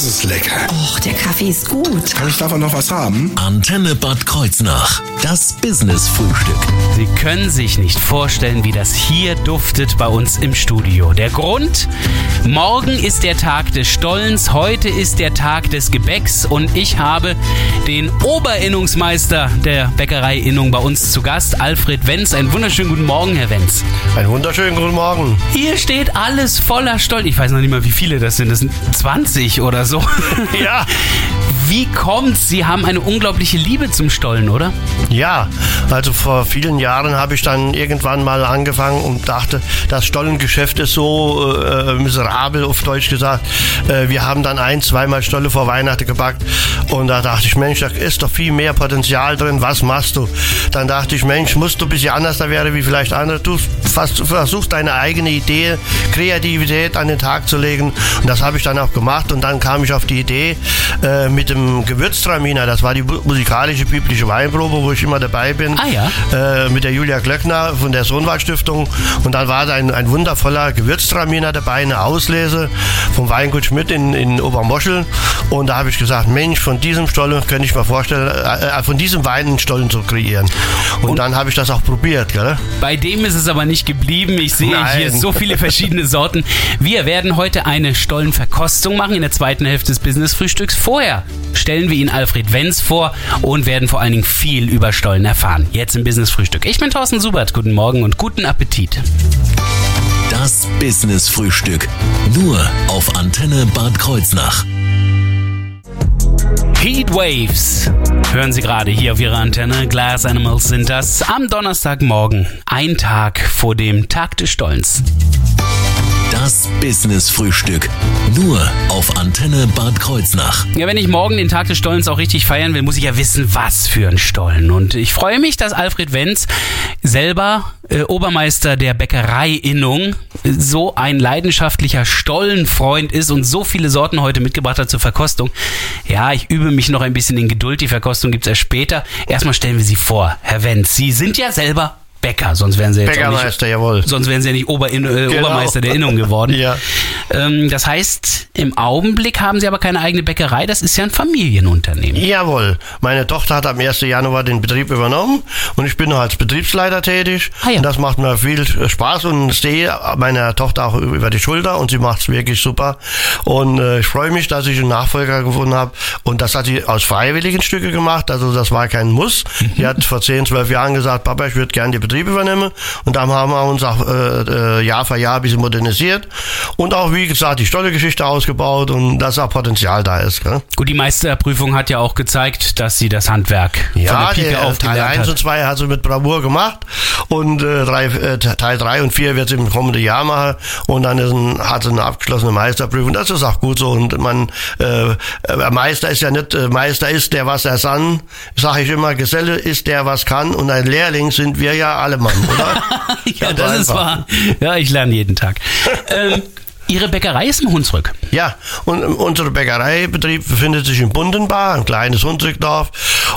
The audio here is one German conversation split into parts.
Das ist lecker. Och, der Kaffee ist gut. Kann ich davon noch was haben? Antenne Bad Kreuznach. Das Business-Frühstück. Sie können sich nicht vorstellen, wie das hier duftet bei uns im Studio. Der Grund? Morgen ist der Tag des Stollens, heute ist der Tag des Gebäcks und ich habe den Oberinnungsmeister der Bäckerei Innung bei uns zu Gast, Alfred Wenz. Einen wunderschönen guten Morgen, Herr Wenz. Einen wunderschönen guten Morgen. Hier steht alles voller Stollen. Ich weiß noch nicht mal, wie viele das sind. Das sind 20 oder so. Ja. Wie kommt's? Sie haben eine unglaubliche Liebe zum Stollen, oder? Ja, also vor vielen Jahren habe ich dann irgendwann mal angefangen und dachte, das Stollengeschäft ist so äh, miserabel, auf Deutsch gesagt. Äh, wir haben dann ein, zweimal Stolle vor Weihnachten gebackt und da dachte ich, Mensch, da ist doch viel mehr Potenzial drin, was machst du? Dann dachte ich, Mensch, musst du ein bisschen anders da werden wie vielleicht andere. Du versuchst deine eigene Idee, Kreativität an den Tag zu legen und das habe ich dann auch gemacht und dann kam ich auf die Idee äh, mit dem Gewürztraminer, das war die musikalische biblische Weinprobe, wo ich immer dabei bin, Ah, ja. äh, mit der Julia Glöckner von der Sohnwald Stiftung und dann war da ein, ein wundervoller Gewürztraminer dabei, eine Auslese vom Weingut Schmidt in, in Obermoschel und da habe ich gesagt, Mensch, von diesem Stollen könnte ich mir vorstellen, äh, äh, von diesem Wein einen Stollen zu kreieren und, dann habe ich das auch probiert, gell? Bei dem ist es aber nicht geblieben. Ich sehe Nein. hier so viele verschiedene Sorten. Wir werden heute eine Stollenverkostung machen in der zweiten Hälfte des Business-Frühstücks. Vorher stellen wir Ihnen Alfred Wenz vor und werden vor allen Dingen viel über Stollen erfahren. Jetzt im Business-Frühstück. Ich bin Thorsten Subert. Guten Morgen und guten Appetit. Das Business-Frühstück. Nur auf Antenne Bad Kreuznach. Heat Waves. Hören Sie gerade hier auf Ihrer Antenne. Glass Animals sind das. Am Donnerstagmorgen. Ein Tag vor dem Tag des Stollens. Das Business-Frühstück. Nur auf Antenne Bad Kreuznach. Ja, wenn ich morgen den Tag des Stollens auch richtig feiern will, muss ich ja wissen, was für ein Stollen. Und ich freue mich, dass Alfred Wenz selber äh, Obermeister der Bäckerei Innung so ein leidenschaftlicher Stollenfreund ist und so viele Sorten heute mitgebracht hat zur Verkostung. Ja, ich übe mich noch ein bisschen in Geduld. Die Verkostung gibt's erst später. Erstmal stellen wir Sie vor, Herr Wenz. Sie sind ja selber Bäcker, sonst wären Sie jetzt auch nicht, Bäckermeister, jawohl. Sonst wären sie ja nicht Oberin äh, Genau. Obermeister der Innung geworden. Ja. ähm, das heißt, im Augenblick haben sie aber keine eigene Bäckerei, das ist ja ein Familienunternehmen. Jawohl. Meine Tochter hat am 1. Januar den Betrieb übernommen und ich bin noch als Betriebsleiter tätig. Ah ja. Und das macht mir viel Spaß und sehe meiner Tochter auch über die Schulter und sie macht es wirklich super. Und äh, ich freue mich, dass ich einen Nachfolger gefunden habe. Und das hat sie aus freiwilligen Stücke gemacht, also das war kein Muss. Sie hat vor 10, 12 Jahren gesagt, Papa, ich würde gerne den Betrieb übernehmen. Und dann haben wir uns auch äh, äh, Jahr für Jahr ein bisschen modernisiert und auch, wie gesagt, die Stollegeschichte ausgebaut und dass auch Potenzial da ist. Gell? Gut, die Meisterprüfung hat ja auch gezeigt, dass sie das Handwerk von Ja, der Pike auf Teil gelernt 1 und hat. 2 hat sie mit Bravour gemacht und äh, drei, äh, Teil 3 und 4 wird sie im kommenden Jahr machen und dann ist ein, hat sie eine abgeschlossene Meisterprüfung. Das ist auch gut so und man, äh, äh, Meister ist ja nicht, äh, Meister ist der, was er kann, sage ich immer, Geselle ist der, was kann und ein Lehrling sind wir ja alle Mann, oder? ja, das ist einfach. wahr. Ja, ich lerne jeden Tag. ähm, ihre Bäckerei ist im Hunsrück. Ja, und unser Bäckereibetrieb befindet sich in Bundenbar, ein kleines Hunsrückdorf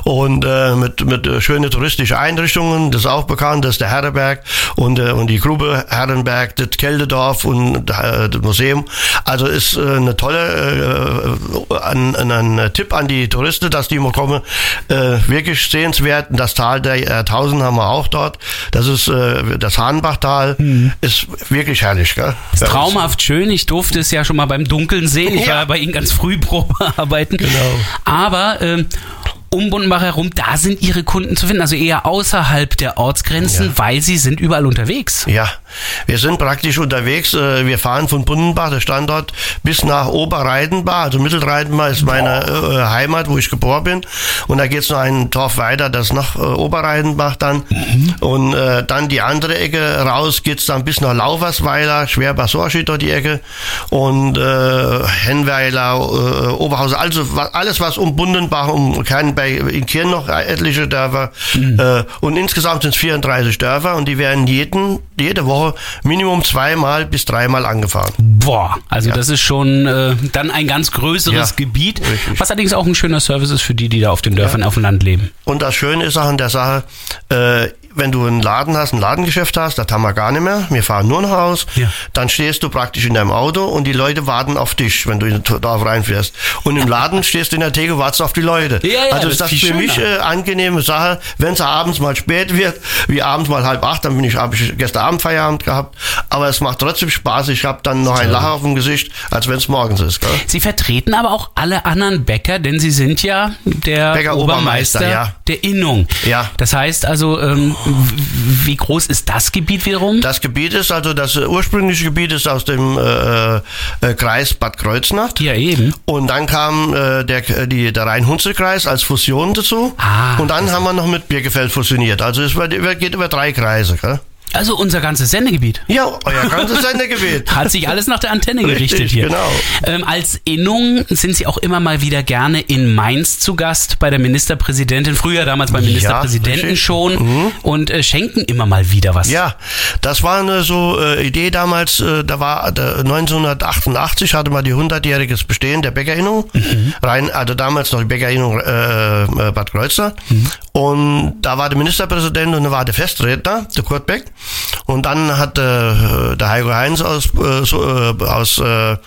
und äh, mit, mit äh, schönen touristischen Einrichtungen, das ist auch bekannt, das ist der Herrenberg und, äh, und die Grube Herrenberg, das Kältedorf und äh, das Museum. Also ist äh, eine tolle, äh, ein, ein, Tipp an die Touristen, dass die mal kommen, wirklich sehenswert. Das Tal der Jahrtausend haben wir auch dort. Das ist das Hahnbachtal, ist wirklich herrlich. Gell? Traumhaft schön. Ich durfte es ja schon mal beim Dunkeln sehen. Ich war ja bei Ihnen ganz früh Probearbeiten. Genau. Aber ähm, um Bundenbach herum, da sind Ihre Kunden zu finden. Also eher außerhalb der Ortsgrenzen, Ja. weil Sie sind überall unterwegs. Ja, wir sind praktisch unterwegs. äh, Wir fahren von Bundenbach, der Standort, bis nach Oberreidenbach. Also Mittelreidenbach ist meine äh, Heimat, wo ich geboren bin. Und da geht's noch ein Dorf weiter, das ist nach äh, Oberreidenbach dann. Und äh, dann die andere Ecke raus geht's dann bis nach Laufersweiler, Schwerbach-Sorschid dort die Ecke. Und äh, Hennweiler, äh, Oberhausen, also alles was um Bundenbach, um kein bei in Kirn noch etliche Dörfer. Äh, und insgesamt sind es 34 Dörfer und die werden jeden, jede Woche Minimum zweimal bis dreimal angefahren. Boah, also das ist schon äh, dann ein ganz größeres Ja, Gebiet, richtig. was allerdings auch ein schöner Service ist für die, die da auf den Dörfern auf dem Land leben. Und das Schöne ist auch an der Sache, äh, wenn du einen Laden hast, ein Ladengeschäft hast, das haben wir gar nicht mehr, wir fahren nur nach Haus, Ja. dann stehst du praktisch in deinem Auto und die Leute warten auf dich, wenn du Dorf reinfährst. Und im Laden stehst du in der Theke, wartest auf die Leute. Ja, ja, also das ist das für mich schöner. äh, angenehme Sache, wenn es abends mal spät wird, wie abends mal halb acht, dann bin ich, habe ich gestern Abend Feierabend gehabt, aber es macht trotzdem Spaß, ich habe dann noch ein Lacher auf dem Gesicht, als wenn es morgens ist. Gell? Sie vertreten aber auch alle anderen Bäcker, denn Sie sind ja der Bäcker Obermeister Obermeister, ja. der Innung. Ja. Das heißt also, ähm, wie groß ist das Gebiet wiederum? Das Gebiet ist also das ursprüngliche Gebiet ist aus dem äh, äh, Kreis Bad Kreuznach. ja, eben. Und dann kam äh, der, die, der Rhein-Hunsel-Kreis als Fusion dazu. Ah, und dann haben wir noch mit Birkefeld fusioniert. Also es geht über drei Kreise. Gell? Also unser ganzes Sendegebiet. Ja, euer ganzes Sendegebiet. Hat sich alles nach der Antenne gerichtet Richtig, hier. genau. Ähm, als Innung sind Sie auch immer mal wieder gerne in Mainz zu Gast bei der Ministerpräsidentin, früher damals beim Ministerpräsidenten richtig. schon und äh, schenken immer mal wieder was. Ja, das war eine so äh, Idee damals, äh, da war da, 1988 hatte man die 100-jähriges Bestehen der Bäckerinnung, rein, also damals noch die Bäckerinnung äh, äh, Bad Kreuznach. Und da war der Ministerpräsident und da war der Festredner, der Kurt Beck. Und dann hat äh, der Heiko Heinz aus, äh, so, äh, aus äh,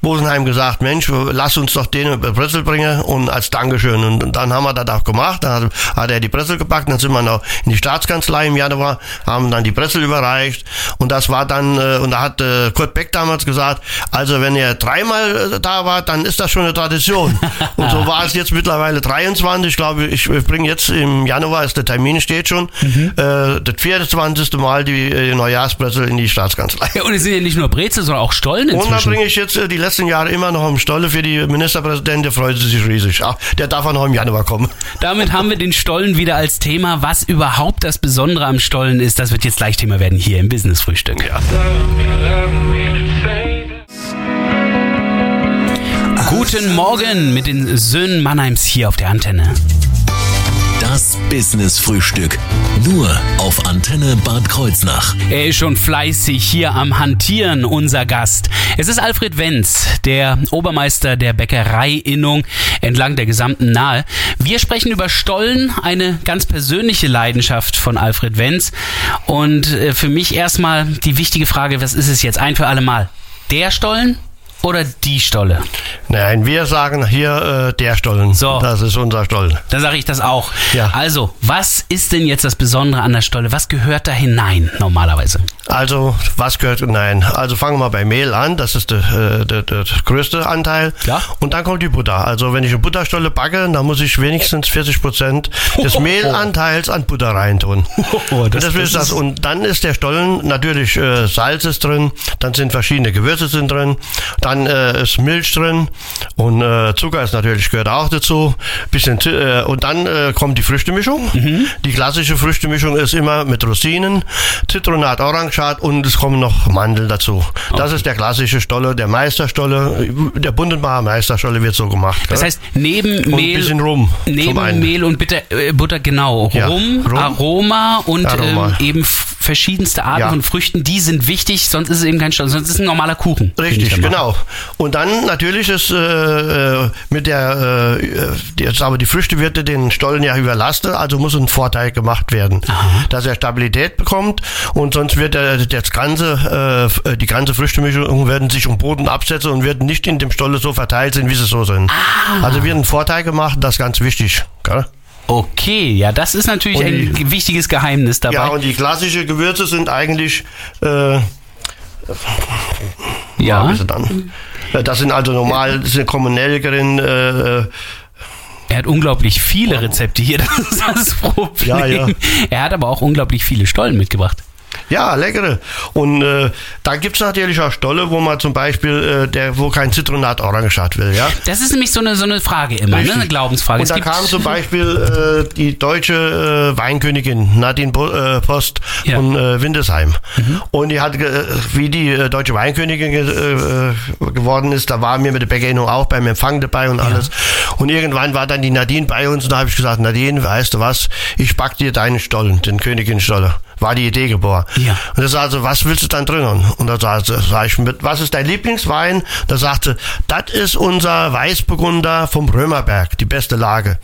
Bosenheim gesagt, Mensch, lass uns doch den über Brezel bringen und als Dankeschön. Und, und dann haben wir das auch gemacht. Dann hat, hat er die Brezel gepackt, dann sind wir noch in die Staatskanzlei im Januar, haben dann die Brezel überreicht. Und das war dann, äh, und da hat äh, Kurt Beck damals gesagt, also wenn ihr dreimal äh, da wart, dann ist das schon eine Tradition. und so war es jetzt mittlerweile 23, ich glaube ich, ich bringe jetzt im Januar, ist der Termin steht schon, äh, das 24. Mal die äh, Neujahrsbrezel in die Staatskanzlei. Ja, und es sind ja nicht nur Brezel, sondern auch Stollen Und da inzwischen. bringe ich jetzt äh, die letzten Jahre immer noch im Stolle für die Ministerpräsidentin, der freut sich riesig. Ach, der darf auch noch im Januar kommen. Damit haben wir den Stollen wieder als Thema. Was überhaupt das Besondere am Stollen ist, das wird jetzt gleich Thema werden hier im Business Frühstück. Guten Morgen mit den Söhnen Mannheims hier auf der Antenne. Das Business Frühstück. Nur auf Antenne Bad Kreuznach. Er ist schon fleißig hier am Hantieren, unser Gast. Es ist Alfred Wenz, der Obermeister der Bäckereiinnung entlang der gesamten Nahe. Wir sprechen über Stollen, eine ganz persönliche Leidenschaft von Alfred Wenz. Und äh, für mich erstmal die wichtige Frage, was ist es jetzt ein für alle Mal? Der Stollen oder die Stolle? Nein, wir sagen hier äh, der Stollen. So. Das ist unser Stollen. Dann sage ich das auch. Ja. Also, was ist denn jetzt das Besondere an der Stolle? Was gehört da hinein normalerweise? Also, was gehört? Nein. Also fangen wir bei Mehl an. Das ist der, äh, der, der größte Anteil. Ja. Und dann kommt die Butter. Also wenn ich eine Butterstolle backe, dann muss ich wenigstens 40 Prozent des Mehlanteils an Butter reintun. Oh, das, das ist das. Und dann ist der Stollen natürlich äh, Salz ist drin, dann sind verschiedene Gewürze sind drin, dann äh, ist Milch drin und äh, Zucker ist natürlich gehört auch dazu. Bisschen äh, und dann äh, kommt die Früchtemischung. Die klassische Früchtemischung ist immer mit Rosinen, Zitronat, Orangat und es kommen noch Mandeln dazu. Das ist der klassische Stolle, der Meisterstolle. Der Bundenbacher Meisterstolle wird so gemacht. Das heißt, neben Und Mehl, bisschen Rum neben. Mehl und Bitter, äh, Butter, genau, Ja, Rum, Rum. Aroma und Aroma. Ähm, eben verschiedenste Arten Ja. von Früchten, die sind wichtig, sonst ist es eben kein Stollen, sonst ist es ein normaler Kuchen. Richtig, genau. Und dann natürlich ist äh, äh, mit der, äh, jetzt aber die Früchte wird den Stollen ja überlasten, also muss ein Vorteil gemacht werden, dass er Stabilität bekommt und sonst wird er das ganze, äh, die ganze Früchtemischung werden sich um Boden absetzen und werden nicht in dem Stolle so verteilt sind, wie sie so sind. Also wird ein Vorteil gemacht, das ist ganz wichtig. Gell? Okay, ja, das ist natürlich Und ein die- wichtiges Geheimnis dabei. Ja, und die klassischen Gewürze sind eigentlich äh, Ja. dann? Äh, Das sind also normal, das sind kommen Nelkerin, äh, äh, Er hat unglaublich viele Rezepte hier, das ist das Problem. Ja, ja. Er hat aber auch unglaublich viele Stollen mitgebracht. Ja, leckere. Und äh, da gibt's natürlich auch Stolle, wo man zum Beispiel, äh, der, wo kein Zitronat Orangenschat will, ja. Das ist nämlich so eine, so eine Frage immer, ne? Eine Glaubensfrage. Und Es da kam zum Beispiel äh, die deutsche äh, Weinkönigin Nadine Bo äh, Post Ja. von äh, Windesheim. Und die hat, ge- wie die äh, deutsche Weinkönigin ge äh, geworden ist, da waren wir mit der Bäckerinnung auch beim Empfang dabei und alles. Und irgendwann war dann die Nadine bei uns und da habe ich gesagt, Nadine, weißt du was, ich back dir deinen Stollen, den Königin-Stolle. War die Idee geboren. Ja. Und er sagte, was willst du dann drinnen? Und da sagte sag ich, mit, was ist dein Lieblingswein? Da sagte, das ist unser Weißburgunder vom Römerberg, die beste Lage.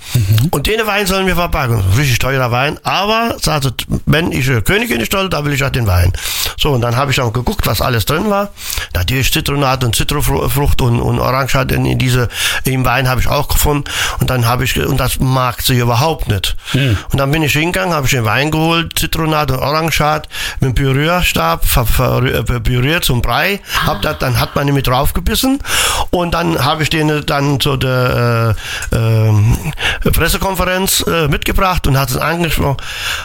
Und den Wein sollen wir verpacken. Richtig teurer Wein, aber sagte, wenn ich äh, Königin toll, da will ich auch den Wein. So, und dann habe ich dann geguckt, was alles drin war. Natürlich Zitronat und Zitrusfrucht und, und Orange hat in, in diese, im Wein habe ich auch gefunden. Und dann habe ich, und das mag sie überhaupt nicht. Und dann bin ich hingegangen, habe ich den Wein geholt, Zitronat und Orangeat mit dem Pürierstab äh, püriert zum Brei. Hab das, dann hat man nämlich draufgebissen. Und dann habe ich den dann zu der äh, ähm, Pressekonferenz äh, mitgebracht und hat es angesprochen.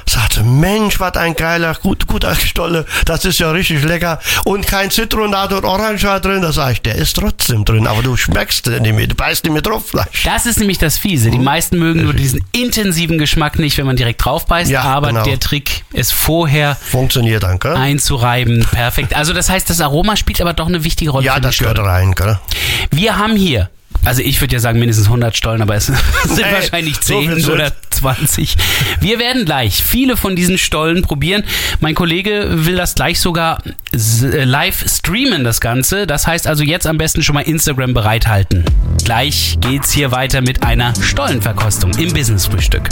Sagte, Mensch, was ein geiler, gut, guter Stolle. Das ist ja richtig lecker. Und kein Zitronat und Orangeat drin. Da sage ich, der ist trotzdem drin. Aber du schmeckst den nicht mehr. Du beißt nicht mehr drauf. Das ist nämlich das Fiese. Die meisten mögen nur diesen intensiven Geschmack nicht, wenn man direkt drauf beißt, Ja, aber genau. der Trick, es vorher Funktioniert dann, gell? einzureiben, perfekt. Also das heißt, das Aroma spielt aber doch eine wichtige Rolle Ja, das gehört rein, gell? Wir haben hier, also ich würde ja sagen mindestens 100 Stollen, aber es sind Ey, wahrscheinlich so 10 viel sind. oder 20. Wir werden gleich viele von diesen Stollen probieren. Mein Kollege will das gleich sogar äh, live streamen, das Ganze. Das heißt also jetzt am besten schon mal Instagram bereithalten. Gleich geht's hier weiter mit einer Stollenverkostung im Business-Frühstück.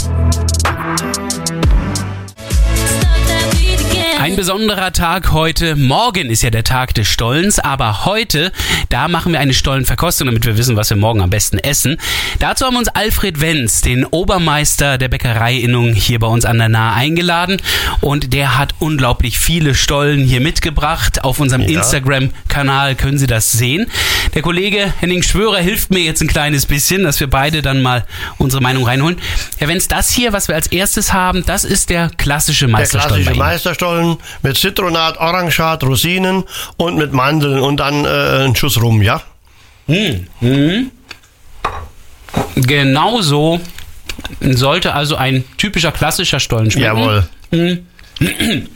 Ein besonderer Tag heute. Morgen ist ja der Tag des Stollens, aber heute, da machen wir eine Stollenverkostung, damit wir wissen, was wir morgen am besten essen. Dazu haben uns Alfred Wenz, den Obermeister der Bäckereiinnung, hier bei uns an der Nahe eingeladen. Und der hat unglaublich viele Stollen hier mitgebracht. Auf unserem Ja. Instagram-Kanal können Sie das sehen. Der Kollege Henning Schwörer hilft mir jetzt ein kleines bisschen, dass wir beide dann mal unsere Meinung reinholen. Herr Wenz, das hier, was wir als erstes haben, das ist der klassische Der Meisterstollen bei klassische Ihnen. Mit Zitronat, Orangeat, Rosinen und mit Mandeln und dann äh, ein Schuss rum, ja? Genauso sollte also ein typischer klassischer Stollen schmecken. Jawohl.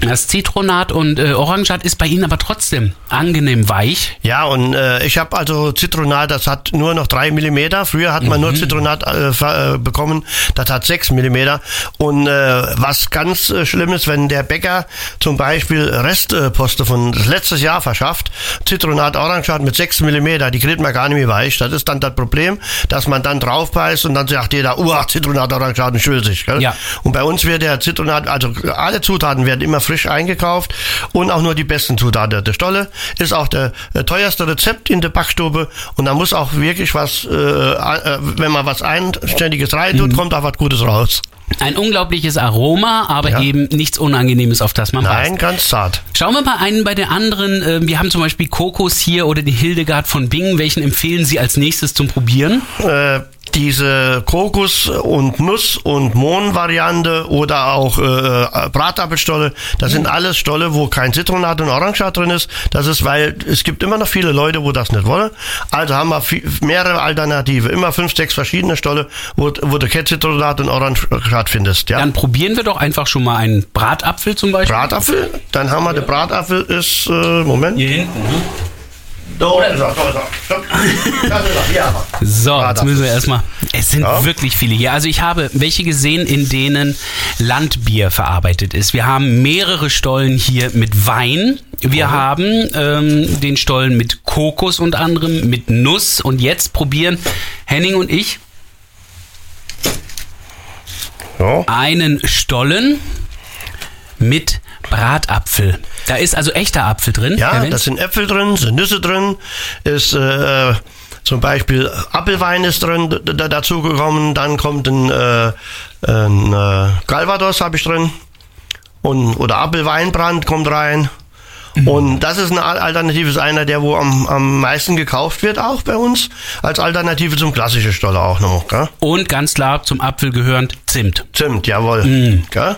Das Zitronat und äh, Orangeat ist bei Ihnen aber trotzdem angenehm weich. Ja, und äh, ich habe also Zitronat, das hat nur noch drei Millimeter. Früher hat man nur Zitronat äh, äh, bekommen, das hat sechs Millimeter. Und äh, was ganz äh, schlimm ist, wenn der Bäcker zum Beispiel Restposte von letztes Jahr verschafft, Zitronat, Orangeat mit sechs Millimeter, die kriegt man gar nicht mehr weich. Das ist dann das Problem, dass man dann drauf beißt und dann sagt jeder, uah, Zitronat, und schwülsig. Gell? Ja. Und bei uns wird der Zitronat, also alle Zutaten werden immer frisch eingekauft und auch nur die besten Zutaten. Der Stolle ist auch der teuerste Rezept in der Backstube und da muss auch wirklich was, äh, äh, wenn man was Einständiges reintut, kommt auch was Gutes raus. Ein unglaubliches Aroma, aber Ja. eben nichts Unangenehmes, auf das man Nein, ganz zart. Schauen wir mal einen bei der anderen. Ähm, Wir haben zum Beispiel Kokos hier oder die Hildegard von Bingen. Welchen empfehlen Sie als nächstes zum Probieren? Äh, diese Kokos- und Nuss- und Mohn-Variante oder auch äh, Bratapfelstolle, das sind alles Stolle, wo kein Zitronat und Orangeat drin ist. Das ist, weil es gibt immer noch viele Leute, wo das nicht wollen. Also haben wir vi- mehrere Alternative. Immer fünf, sechs verschiedene Stolle, wo, wo du kein Zitronat und Orangeat findest. Ja? Dann probieren wir doch einfach schon mal einen Bratapfel zum Beispiel. Bratapfel, dann haben wir, der Bratapfel ist, äh, Moment. Hier hinten. Ne? Ist er, ist er. Das ist er. So, jetzt Bratapfel. müssen wir erstmal. Es sind Ja. wirklich viele hier. Also ich habe welche gesehen, in denen Landbier verarbeitet ist. Wir haben mehrere Stollen hier mit Wein. Wir haben ähm, den Stollen mit Kokos und anderem, mit Nuss. Und jetzt probieren Henning und ich Ja. einen Stollen mit Bratapfel. Da ist also echter Apfel drin. Ja, da sind Äpfel drin, sind Nüsse drin, ist äh, zum Beispiel Apfelwein ist drin d- d- dazu gekommen, dann kommt ein, äh, ein äh, Calvados habe ich drin und oder Apfelweinbrand kommt rein. Und das ist eine Al- Alternative, ist einer, der wo am, am meisten gekauft wird, auch bei uns, als Alternative zum klassischen Stolle auch noch. Gell? Und ganz klar zum Apfel gehörend Zimt. Zimt, jawohl. Mm. Gell?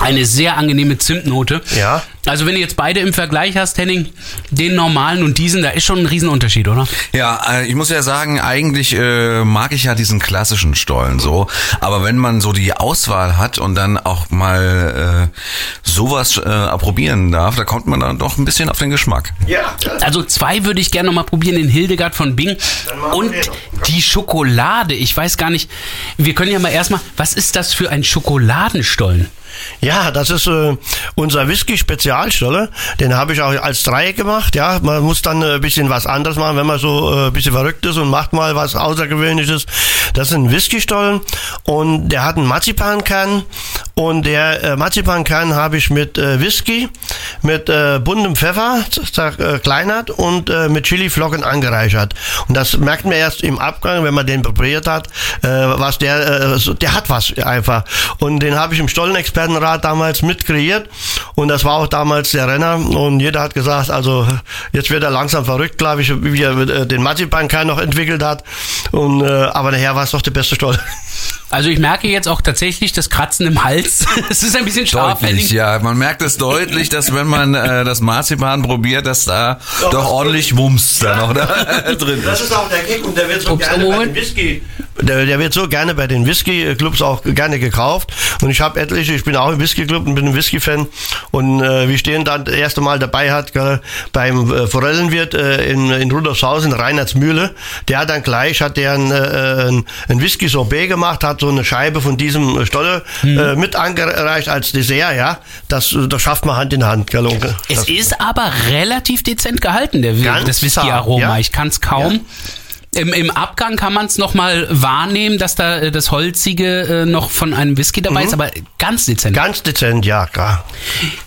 Eine sehr angenehme Zimtnote. Ja. Also wenn du jetzt beide im Vergleich hast, Henning, den normalen und diesen, da ist schon ein Riesenunterschied, oder? Ja, äh, ich muss ja sagen, eigentlich äh, mag ich ja diesen klassischen Stollen so, aber wenn man so die Auswahl hat und dann auch mal äh, sowas äh, probieren darf, da kommt man dann doch ein bisschen auf den Geschmack. Ja. Also zwei würde ich gerne noch mal probieren, den Hildegard von Bing und die Schokolade. Ich weiß gar nicht, wir können ja mal erstmal, was ist das für ein Schokoladenstollen? Ja, das ist äh, unser Whisky-Spezialstolle. Den habe ich auch als Dreieck gemacht. Ja, man muss dann äh, ein bisschen was anderes machen, wenn man so äh, ein bisschen verrückt ist und macht mal was Außergewöhnliches. Das ein Whisky-Stollen und der hat einen Marzipankern und der äh, Marzipankern habe ich mit äh, Whisky, mit äh, buntem Pfeffer zerkleinert und äh, mit Chiliflocken angereichert. Und das merkt man erst im Abgang, wenn man den probiert hat, äh, was der, äh, der hat was einfach. Und den habe ich im Stollenexpertenrat damals mit kreiert und das war auch damals der Renner und jeder hat gesagt, also jetzt wird er langsam verrückt, glaube ich, wie er äh, den Marzipankern noch entwickelt hat. Und, äh, aber nachher war es doch der beste Stollen. Also ich merke jetzt auch tatsächlich das Kratzen im Hals. es ist ein bisschen scharf. Deutlich, ja. Man merkt es deutlich, dass wenn man äh, das Marzipan probiert, dass da Doch, doch das- ordentlich Wumms da noch da drin Das ist. ist auch der Kick und der wird so Ups, gerne bei Moment. den Whisky. Der, der wird so gerne bei den Whisky-Clubs auch gerne gekauft. Und ich habe etliche, ich bin auch im Whisky-Club und bin ein Whisky-Fan. Und äh, wir stehen dann das erste Mal dabei hat gell, beim äh, Forellenwirt äh, in, in Rudolfshausen, Reinhardsmühle. Der hat dann gleich, hat der ein, äh, ein, ein Whisky-Sorbet gemacht, hat so eine Scheibe von diesem Stolle äh, mit angereicht als Dessert, ja. Das, das schafft man Hand in Hand. Gell, Es das, ist aber relativ dezent gehalten, der, das Whisky-Aroma. ja. Ich kann es kaum. Im, Im Abgang kann man es nochmal wahrnehmen, dass da äh, das Holzige äh, noch von einem Whisky dabei ist, aber ganz dezent. Ganz dezent, ja, klar.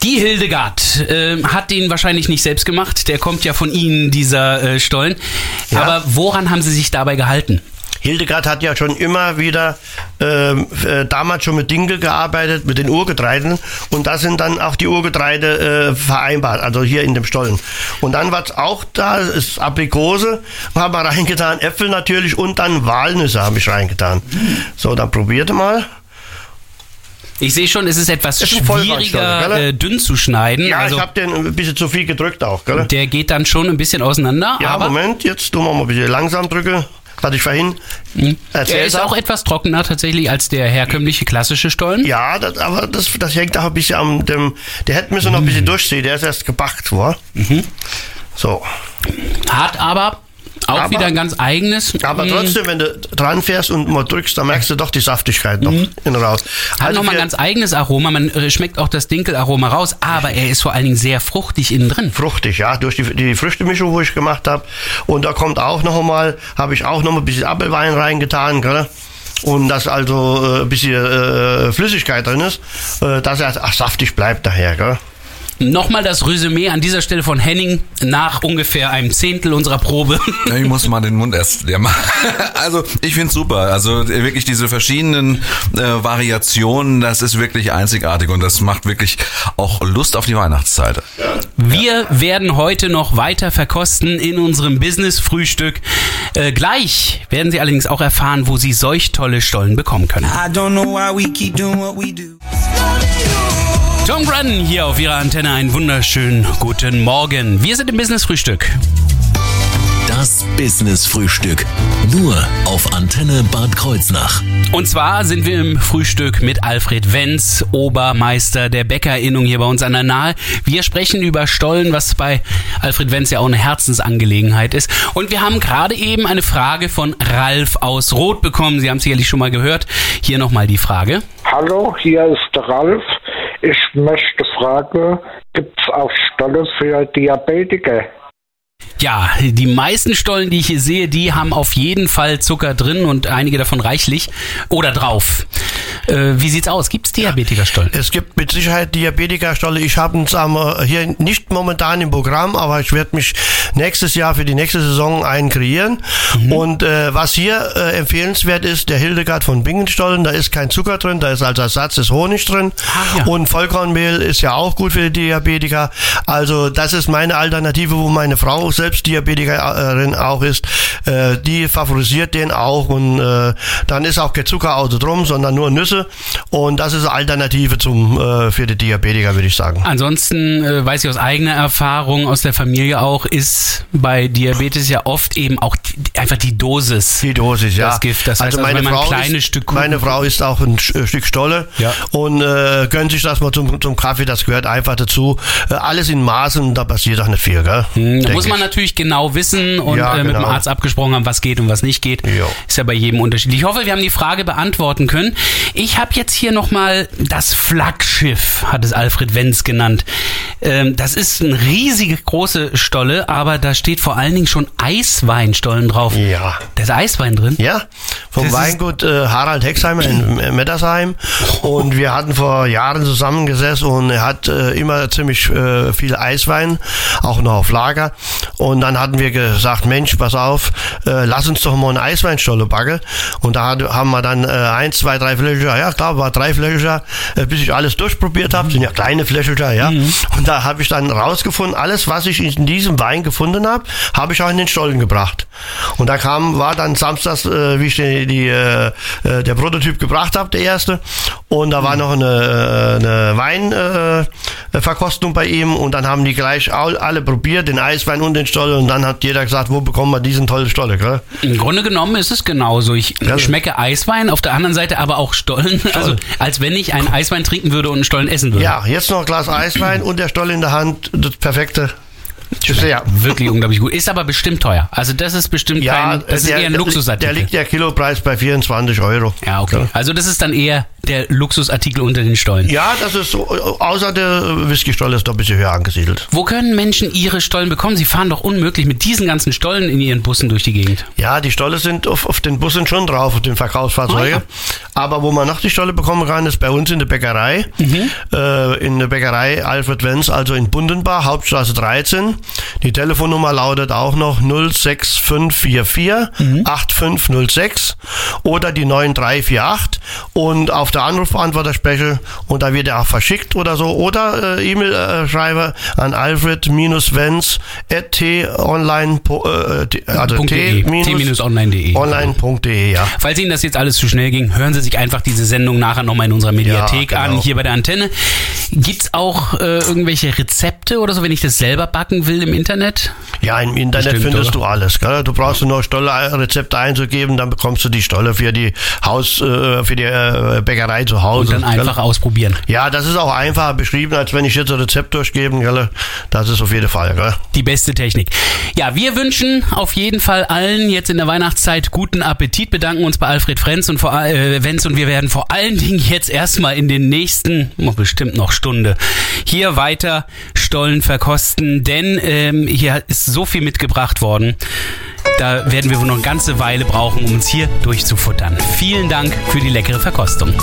Die Hildegard äh, hat den wahrscheinlich nicht selbst gemacht. Der kommt ja von Ihnen, dieser äh, Stollen. Ja. Aber woran haben Sie sich dabei gehalten? Hildegard hat ja schon immer wieder ähm, äh, damals schon mit Dinkel gearbeitet, mit den Urgetreiden. Und da sind dann auch die Urgetreide äh, vereinbart, also hier in dem Stollen. Und dann was auch da ist Aprikose, haben wir reingetan, Äpfel natürlich und dann Walnüsse habe ich reingetan. So, dann probierte mal. Ich sehe schon, es ist etwas Ist schwieriger, äh, dünn zu schneiden. Ja, also ich habe den ein bisschen zu viel gedrückt auch, gell? der geht dann schon ein bisschen auseinander. Ja, Moment, jetzt tun wir mal ein bisschen langsam drücken, was ich vorhin er erzählt ist auch habe. etwas trockener tatsächlich als der herkömmliche klassische Stollen. Ja, das, aber das, das hängt auch ein bisschen am dem. Der hätte müssen noch ein bisschen durchziehen, der ist erst gebackt war. So. Hat aber auch Aber- wieder ein ganz eigenes. Aber mh, trotzdem, wenn du dran fährst und mal drückst, dann merkst du doch die Saftigkeit noch in raus. Hat Also nochmal ein ganz eigenes Aroma. Man äh, schmeckt auch das Dinkelaroma raus, aber er ist vor allen Dingen sehr fruchtig innen drin. fruchtig, ja, durch die, die Früchtemischung, wo ich gemacht habe. Und da kommt auch noch mal, habe ich auch noch mal ein bisschen Apfelwein reingetan, gell? Und dass also äh, ein bisschen äh, Flüssigkeit drin ist, äh, dass er ach, saftig bleibt daher, gell? Nochmal das Resümee an dieser Stelle von Henning nach ungefähr einem Zehntel unserer Probe. Ja, Ich muss mal den Mund erst leer machen. Also ich find's super. Also wirklich diese verschiedenen äh, Variationen, das ist wirklich einzigartig und das macht wirklich auch Lust auf die Weihnachtszeit. Wir werden heute noch weiter verkosten in unserem Business-Frühstück. Äh, gleich werden Sie allerdings auch erfahren, wo Sie solch tolle Stollen bekommen können. I don't know why we keep doing what we do. Tom Brennan hier auf Ihrer Antenne. Einen wunderschönen guten Morgen. Wir sind im Business-Frühstück. Das Business Frühstück. Nur auf Antenne Bad Kreuznach. Und zwar sind wir im Frühstück mit Alfred Wenz, Obermeister der Bäckerinnung hier bei uns an der Nahe. Wir sprechen über Stollen, was bei Alfred Wenz ja auch eine Herzensangelegenheit ist. Und wir haben gerade eben eine Frage von Ralf aus Rot bekommen. Sie haben sicherlich schon mal gehört. Hier nochmal die Frage. Hallo, hier ist Ralf. Ich möchte fragen, gibt es auch Stolle für Diabetiker? Ja, die meisten Stollen, die ich hier sehe, die haben auf jeden Fall Zucker drin und einige davon reichlich oder drauf. Äh, wie sieht's aus? Gibt's Diabetikerstollen? Es gibt mit Sicherheit Diabetikerstolle. Ich habe uns hier nicht momentan im Programm, aber ich werde mich nächstes Jahr für die nächste Saison einen kreieren. Und äh, was hier äh, empfehlenswert ist, der Hildegard von Bingenstollen, da ist kein Zucker drin, da ist als Ersatz ist Honig drin. Ah, ja. Und Vollkornmehl ist ja auch gut für die Diabetiker. Also das ist meine Alternative, wo meine Frau selbst selbst Diabetikerin auch ist, äh, die favorisiert den auch und äh, dann ist auch kein Zucker außer drum, sondern nur Nüsse und das ist eine Alternative zum äh, für die Diabetiker, würde ich sagen. Ansonsten äh, weiß ich aus eigener Erfahrung aus der Familie auch, ist bei Diabetes ja oft eben auch die, einfach die Dosis. Die Dosis, ja. Das Gift. Das heißt, also, meine Frau ein kleines ist, Stück Kuchen Meine Frau isst auch ein Stück Stolle Ja. und äh, gönnt sich das mal zum, zum Kaffee, das gehört einfach dazu. Äh, alles in Maßen, da passiert auch nicht viel, gell? Denk muss man ich. natürlich genau wissen und Ja, äh, mit dem genau. Arzt abgesprochen haben, was geht und was nicht geht. Jo. Ist ja bei jedem unterschiedlich. Ich hoffe, wir haben die Frage beantworten können. Ich habe jetzt hier nochmal das Flaggschiff, hat es Alfred Wenz genannt. Ähm, das ist eine riesige große Stolle, aber da steht vor allen Dingen schon Eisweinstollen drauf. Ja. Da ist Eiswein drin. Ja, vom Das Weingut äh, Harald Hexheimer in äh, Mettersheim. Und wir hatten vor Jahren zusammengesessen und er hat äh, immer ziemlich äh, viel Eiswein, auch noch auf Lager. Und dann hatten wir gesagt, Mensch, pass auf, äh, lass uns doch mal eine Eisweinstolle backen. Und da hat, haben wir dann äh, eins, zwei, drei Fläschchen, ja klar, war drei Fläschchen, bis ich alles durchprobiert habe, sind ja kleine Fläschchen, ja. Und da habe ich dann rausgefunden, alles, was ich in diesem Wein gefunden habe, habe ich auch in den Stollen gebracht. Und da kam, war dann samstags, äh, wie ich die, die, äh, äh, der Prototyp gebracht habe, der erste. Und da war noch eine, äh, eine Weinverkostung äh, bei ihm und dann haben die gleich all, alle probiert, den Eiswein und den Stolle und dann hat jeder gesagt, wo bekommen wir diesen tollen Stolle, gell? Im Grunde genommen ist es genauso. Ich schmecke Eiswein, auf der anderen Seite aber auch Stollen. Also als wenn ich einen Eiswein trinken würde und einen Stollen essen würde. Ja, jetzt noch ein Glas Eiswein und der Stolle in der Hand, das perfekte. Ja, Wirklich unglaublich gut. Ist aber bestimmt teuer. Also das ist bestimmt ja kein, das ist der, eher ein Luxusartikel. der liegt der Kilopreis bei 24 Euro. ja, okay. Also das ist dann eher der Luxusartikel unter den Stollen. Ja, das ist so, außer der Whisky-Stolle ist da ein bisschen höher angesiedelt. Wo können Menschen ihre Stollen bekommen? Sie fahren doch unmöglich mit diesen ganzen Stollen in ihren Bussen durch die Gegend. Ja, die Stolle sind auf, auf den Bussen schon drauf, auf den Verkaufsfahrzeugen. Ah, Aber wo man noch die Stolle bekommen kann, ist bei uns in der Bäckerei. Mhm. Äh, in der Bäckerei Alfred Wenz, also in Bundenbach, Hauptstraße 13. Die Telefonnummer lautet auch noch 06544 Mhm. 8506 oder die 9348 und auf der Anrufbeantworter-Special und da wird er auch verschickt oder so oder äh, E-Mail schreiben an alfred-wenz at t-online äh, also t-online.de. online.de, ja. Falls Ihnen das jetzt alles zu schnell ging, hören Sie sich einfach diese Sendung nachher nochmal in unserer Mediathek Ja, genau. an, hier bei der Antenne. Gibt's auch äh, irgendwelche Rezepte oder so, wenn ich das selber backen will im Internet? Ja, im Internet Bestimmt, findest oder? du alles. Gell? Du brauchst nur Stolle-Rezepte einzugeben, dann bekommst du die Stolle für die Haus, äh, für die äh, Bäckerei zu Hause. Und dann einfach gell? ausprobieren. Ja, das ist auch einfacher beschrieben, als wenn ich jetzt ein Rezept durchgeben. Gell? Das ist auf jeden Fall. Gell? Die beste Technik. Ja, wir wünschen auf jeden Fall allen jetzt in der Weihnachtszeit guten Appetit, bedanken uns bei Alfred Frenz und vor, äh, Wenz und wir werden vor allen Dingen jetzt erstmal in den nächsten, oh, bestimmt noch Stunde, hier weiter Stollen verkosten, ähm, hier ist so viel mitgebracht worden. Da werden wir wohl noch eine ganze Weile brauchen, um uns hier durchzufuttern. Vielen Dank für die leckere Verkostung.